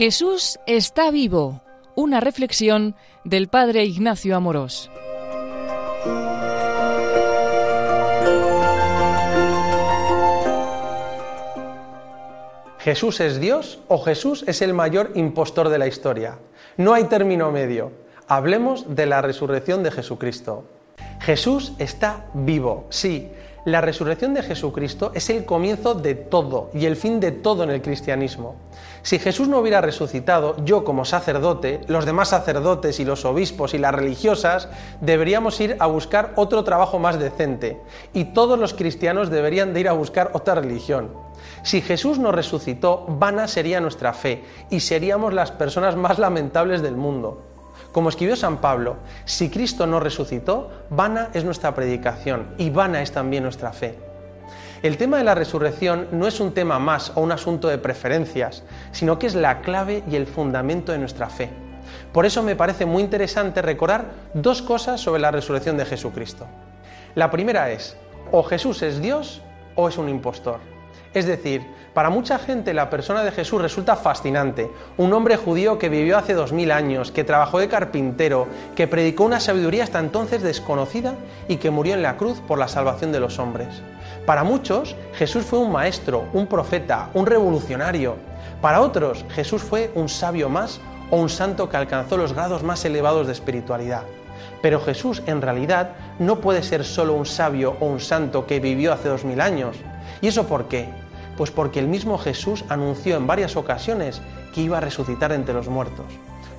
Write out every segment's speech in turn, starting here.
Jesús está vivo. Una reflexión del Padre Ignacio Amorós. ¿Jesús es Dios o Jesús es el mayor impostor de la historia? No hay término medio. Hablemos de la resurrección de Jesucristo. Jesús está vivo, sí. La resurrección de Jesucristo es el comienzo de todo y el fin de todo en el cristianismo. Si Jesús no hubiera resucitado, yo como sacerdote, los demás sacerdotes y los obispos y las religiosas deberíamos ir a buscar otro trabajo más decente y todos los cristianos deberían de ir a buscar otra religión. Si Jesús no resucitó, vana sería nuestra fe y seríamos las personas más lamentables del mundo. Como escribió San Pablo, si Cristo no resucitó, vana es nuestra predicación y vana es también nuestra fe. El tema de la resurrección no es un tema más o un asunto de preferencias, sino que es la clave y el fundamento de nuestra fe. Por eso me parece muy interesante recordar dos cosas sobre la resurrección de Jesucristo. La primera es, o Jesús es Dios o es un impostor. Es decir, para mucha gente la persona de Jesús resulta fascinante, un hombre judío que vivió hace dos mil años, que trabajó de carpintero, que predicó una sabiduría hasta entonces desconocida y que murió en la cruz por la salvación de los hombres. Para muchos, Jesús fue un maestro, un profeta, un revolucionario. Para otros, Jesús fue un sabio más o un santo que alcanzó los grados más elevados de espiritualidad. Pero Jesús en realidad no puede ser solo un sabio o un santo que vivió hace dos mil años. ¿Y eso por qué? Pues porque el mismo Jesús anunció en varias ocasiones que iba a resucitar entre los muertos.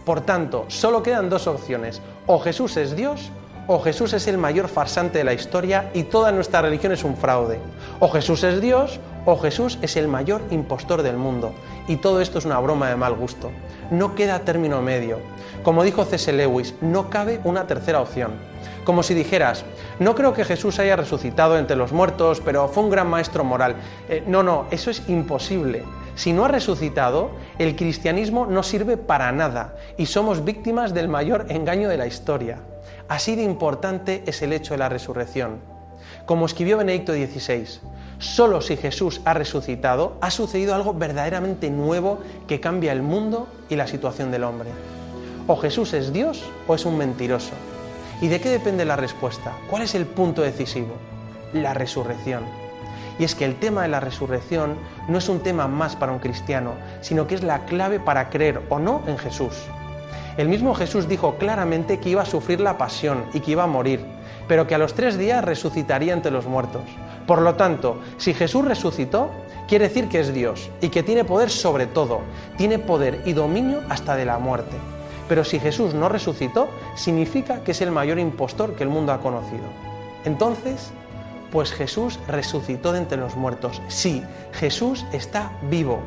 Por tanto, solo quedan dos opciones. O Jesús es Dios o Jesús es el mayor farsante de la historia y toda nuestra religión es un fraude. O Jesús es Dios o Jesús es el mayor impostor del mundo. Y todo esto es una broma de mal gusto. No queda término medio. Como dijo C.S. Lewis, no cabe una tercera opción. Como si dijeras, no creo que Jesús haya resucitado entre los muertos, pero fue un gran maestro moral. Eh, no, no, eso es imposible. Si no ha resucitado, el cristianismo no sirve para nada y somos víctimas del mayor engaño de la historia. Así de importante es el hecho de la resurrección. Como escribió Benedicto XVI, solo si Jesús ha resucitado ha sucedido algo verdaderamente nuevo que cambia el mundo y la situación del hombre. O Jesús es Dios o es un mentiroso. ¿Y de qué depende la respuesta? ¿Cuál es el punto decisivo? La resurrección. Y es que el tema de la resurrección no es un tema más para un cristiano, sino que es la clave para creer o no en Jesús. El mismo Jesús dijo claramente que iba a sufrir la pasión y que iba a morir, pero que a los tres días resucitaría entre los muertos. Por lo tanto, si Jesús resucitó, quiere decir que es Dios y que tiene poder sobre todo, tiene poder y dominio hasta de la muerte. Pero si Jesús no resucitó, significa que es el mayor impostor que el mundo ha conocido. Entonces, pues Jesús resucitó de entre los muertos. Sí, Jesús está vivo.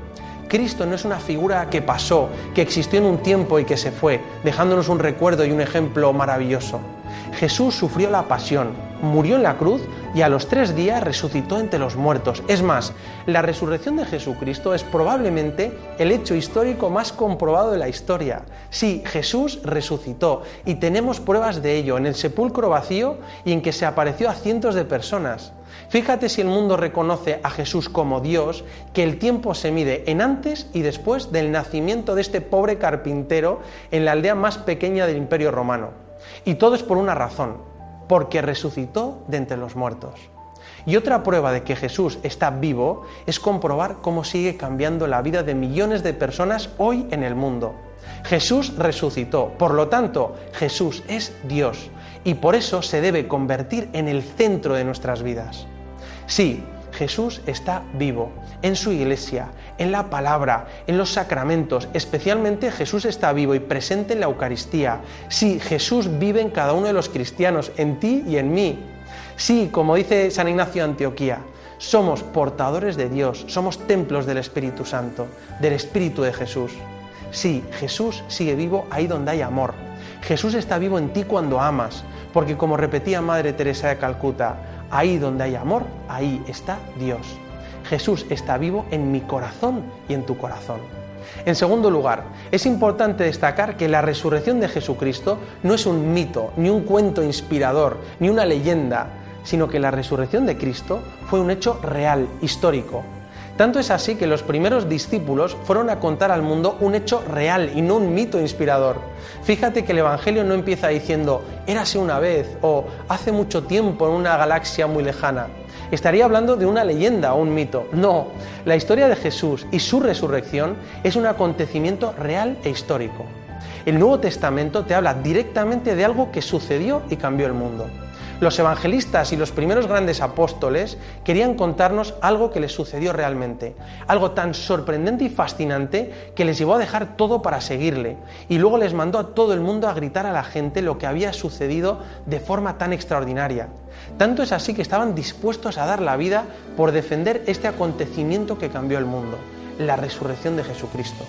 Cristo no es una figura que pasó, que existió en un tiempo y que se fue, dejándonos un recuerdo y un ejemplo maravilloso. Jesús sufrió la pasión, murió en la cruz y a los tres días resucitó entre los muertos. Es más, la resurrección de Jesucristo es probablemente el hecho histórico más comprobado de la historia. Sí, Jesús resucitó y tenemos pruebas de ello en el sepulcro vacío y en que se apareció a cientos de personas. Fíjate si el mundo reconoce a Jesús como Dios, que el tiempo se mide en antes y después del nacimiento de este pobre carpintero en la aldea más pequeña del imperio romano. Y todo es por una razón, porque resucitó de entre los muertos. Y otra prueba de que Jesús está vivo es comprobar cómo sigue cambiando la vida de millones de personas hoy en el mundo. Jesús resucitó, por lo tanto, Jesús es Dios y por eso se debe convertir en el centro de nuestras vidas. Sí, Jesús está vivo en su iglesia, en la palabra, en los sacramentos. Especialmente Jesús está vivo y presente en la Eucaristía. Sí, Jesús vive en cada uno de los cristianos, en ti y en mí. Sí, como dice San Ignacio de Antioquía, somos portadores de Dios, somos templos del Espíritu Santo, del Espíritu de Jesús. Sí, Jesús sigue vivo ahí donde hay amor. Jesús está vivo en ti cuando amas, porque como repetía Madre Teresa de Calcuta, Ahí donde hay amor, ahí está Dios. Jesús está vivo en mi corazón y en tu corazón. En segundo lugar, es importante destacar que la resurrección de Jesucristo no es un mito, ni un cuento inspirador, ni una leyenda. sino que la resurrección de Cristo fue un hecho real, histórico. Tanto es así que los primeros discípulos fueron a contar al mundo un hecho real y no un mito inspirador. Fíjate que el Evangelio no empieza diciendo érase una vez o hace mucho tiempo en una galaxia muy lejana. Estaría hablando de una leyenda o un mito. No, la historia de Jesús y su resurrección es un acontecimiento real e histórico. El Nuevo Testamento te habla directamente de algo que sucedió y cambió el mundo. Los evangelistas y los primeros grandes apóstoles querían contarnos algo que les sucedió realmente, algo tan sorprendente y fascinante que les llevó a dejar todo para seguirle y luego les mandó a todo el mundo a gritar a la gente lo que había sucedido de forma tan extraordinaria. Tanto es así que estaban dispuestos a dar la vida por defender este acontecimiento que cambió el mundo, la resurrección de Jesucristo.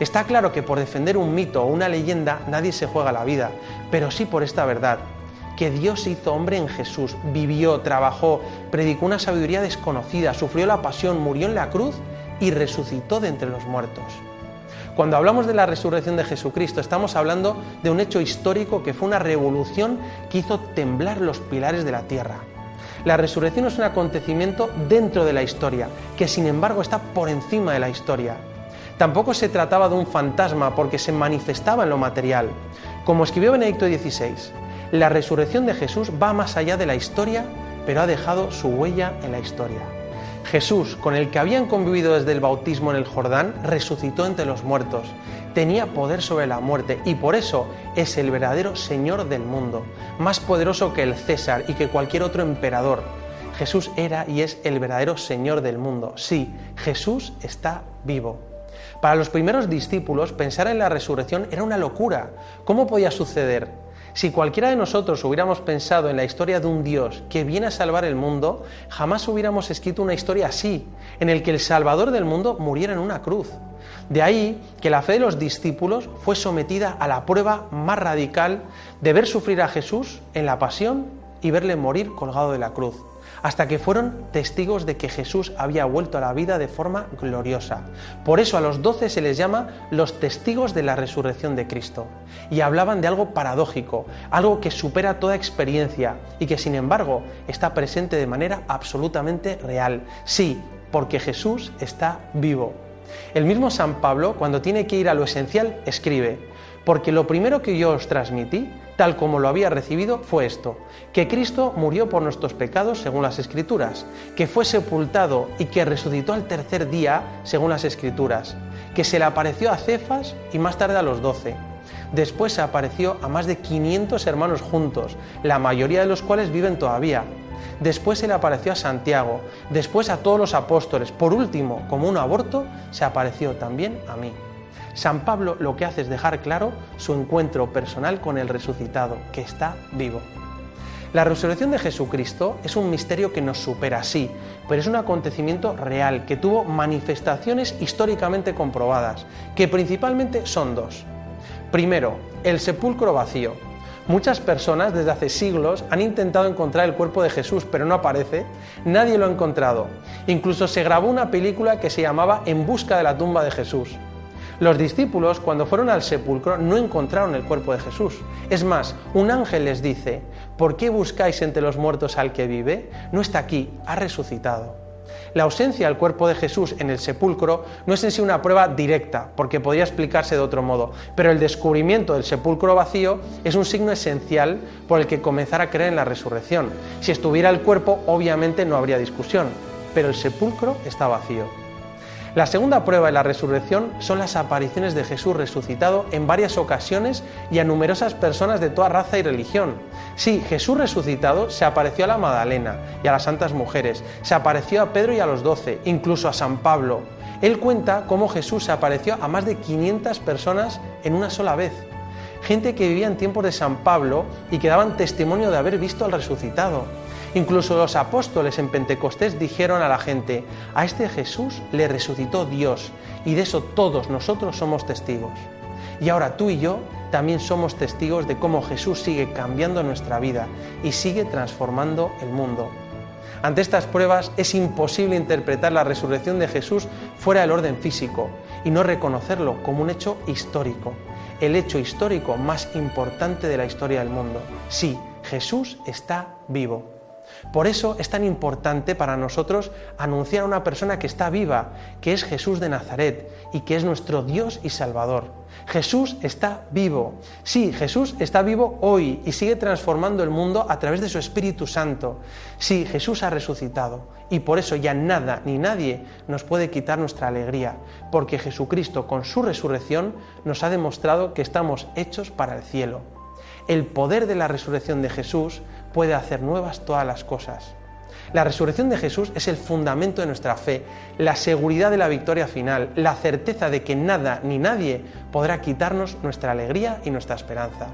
Está claro que por defender un mito o una leyenda nadie se juega la vida, pero sí por esta verdad, que Dios hizo hombre en Jesús, vivió, trabajó, predicó una sabiduría desconocida, sufrió la pasión, murió en la cruz y resucitó de entre los muertos. Cuando hablamos de la resurrección de Jesucristo, estamos hablando de un hecho histórico que fue una revolución que hizo temblar los pilares de la tierra. La resurrección es un acontecimiento dentro de la historia, que sin embargo está por encima de la historia. Tampoco se trataba de un fantasma porque se manifestaba en lo material. Como escribió Benedicto XVI, la resurrección de Jesús va más allá de la historia, pero ha dejado su huella en la historia. Jesús, con el que habían convivido desde el bautismo en el Jordán, resucitó entre los muertos. Tenía poder sobre la muerte y por eso es el verdadero Señor del mundo, más poderoso que el César y que cualquier otro emperador. Jesús era y es el verdadero Señor del mundo. Sí, Jesús está vivo. Para los primeros discípulos, pensar en la resurrección era una locura. ¿Cómo podía suceder? Si cualquiera de nosotros hubiéramos pensado en la historia de un Dios que viene a salvar el mundo, jamás hubiéramos escrito una historia así, en el que el Salvador del mundo muriera en una cruz. De ahí que la fe de los discípulos fue sometida a la prueba más radical de ver sufrir a Jesús en la pasión y verle morir colgado de la cruz hasta que fueron testigos de que Jesús había vuelto a la vida de forma gloriosa. Por eso a los doce se les llama los testigos de la resurrección de Cristo. Y hablaban de algo paradójico, algo que supera toda experiencia y que sin embargo está presente de manera absolutamente real. Sí, porque Jesús está vivo. El mismo San Pablo, cuando tiene que ir a lo esencial, escribe, porque lo primero que yo os transmití tal como lo había recibido, fue esto, que Cristo murió por nuestros pecados según las Escrituras, que fue sepultado y que resucitó al tercer día según las Escrituras, que se le apareció a Cefas y más tarde a los doce. Después se apareció a más de 500 hermanos juntos, la mayoría de los cuales viven todavía. Después se le apareció a Santiago, después a todos los apóstoles. Por último, como un aborto, se apareció también a mí. San Pablo lo que hace es dejar claro su encuentro personal con el resucitado, que está vivo. La resurrección de Jesucristo es un misterio que nos supera, sí, pero es un acontecimiento real que tuvo manifestaciones históricamente comprobadas, que principalmente son dos. Primero, el sepulcro vacío. Muchas personas desde hace siglos han intentado encontrar el cuerpo de Jesús, pero no aparece. Nadie lo ha encontrado. Incluso se grabó una película que se llamaba En busca de la tumba de Jesús. Los discípulos, cuando fueron al sepulcro, no encontraron el cuerpo de Jesús. Es más, un ángel les dice, ¿por qué buscáis entre los muertos al que vive? No está aquí, ha resucitado. La ausencia del cuerpo de Jesús en el sepulcro no es en sí una prueba directa, porque podría explicarse de otro modo, pero el descubrimiento del sepulcro vacío es un signo esencial por el que comenzar a creer en la resurrección. Si estuviera el cuerpo, obviamente no habría discusión, pero el sepulcro está vacío. La segunda prueba de la resurrección son las apariciones de Jesús resucitado en varias ocasiones y a numerosas personas de toda raza y religión. Sí, Jesús resucitado se apareció a la Magdalena y a las santas mujeres, se apareció a Pedro y a los doce, incluso a San Pablo. Él cuenta cómo Jesús se apareció a más de 500 personas en una sola vez. Gente que vivía en tiempos de San Pablo y que daban testimonio de haber visto al resucitado. Incluso los apóstoles en Pentecostés dijeron a la gente, a este Jesús le resucitó Dios y de eso todos nosotros somos testigos. Y ahora tú y yo también somos testigos de cómo Jesús sigue cambiando nuestra vida y sigue transformando el mundo. Ante estas pruebas es imposible interpretar la resurrección de Jesús fuera del orden físico y no reconocerlo como un hecho histórico, el hecho histórico más importante de la historia del mundo. Sí, Jesús está vivo. Por eso es tan importante para nosotros anunciar a una persona que está viva, que es Jesús de Nazaret y que es nuestro Dios y Salvador. Jesús está vivo. Sí, Jesús está vivo hoy y sigue transformando el mundo a través de su Espíritu Santo. Sí, Jesús ha resucitado y por eso ya nada ni nadie nos puede quitar nuestra alegría, porque Jesucristo con su resurrección nos ha demostrado que estamos hechos para el cielo. El poder de la resurrección de Jesús puede hacer nuevas todas las cosas. La resurrección de Jesús es el fundamento de nuestra fe, la seguridad de la victoria final, la certeza de que nada ni nadie podrá quitarnos nuestra alegría y nuestra esperanza.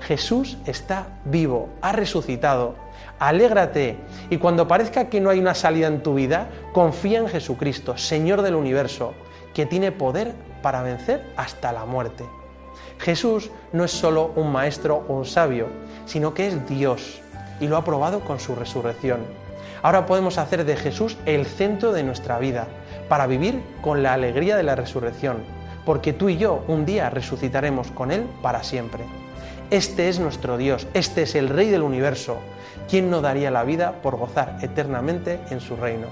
Jesús está vivo, ha resucitado. Alégrate y cuando parezca que no hay una salida en tu vida, confía en Jesucristo, Señor del universo, que tiene poder para vencer hasta la muerte. Jesús no es solo un maestro o un sabio, sino que es Dios y lo ha probado con su resurrección. Ahora podemos hacer de Jesús el centro de nuestra vida, para vivir con la alegría de la resurrección, porque tú y yo un día resucitaremos con Él para siempre. Este es nuestro Dios, este es el Rey del universo. ¿Quién no daría la vida por gozar eternamente en su reino?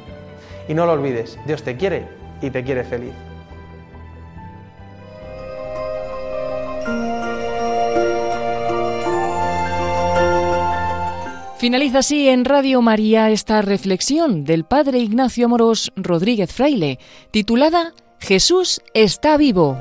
Y no lo olvides, Dios te quiere y te quiere feliz. Finaliza así en Radio María esta reflexión del Padre Ignacio Moros Rodríguez Fraile, titulada Jesús está vivo.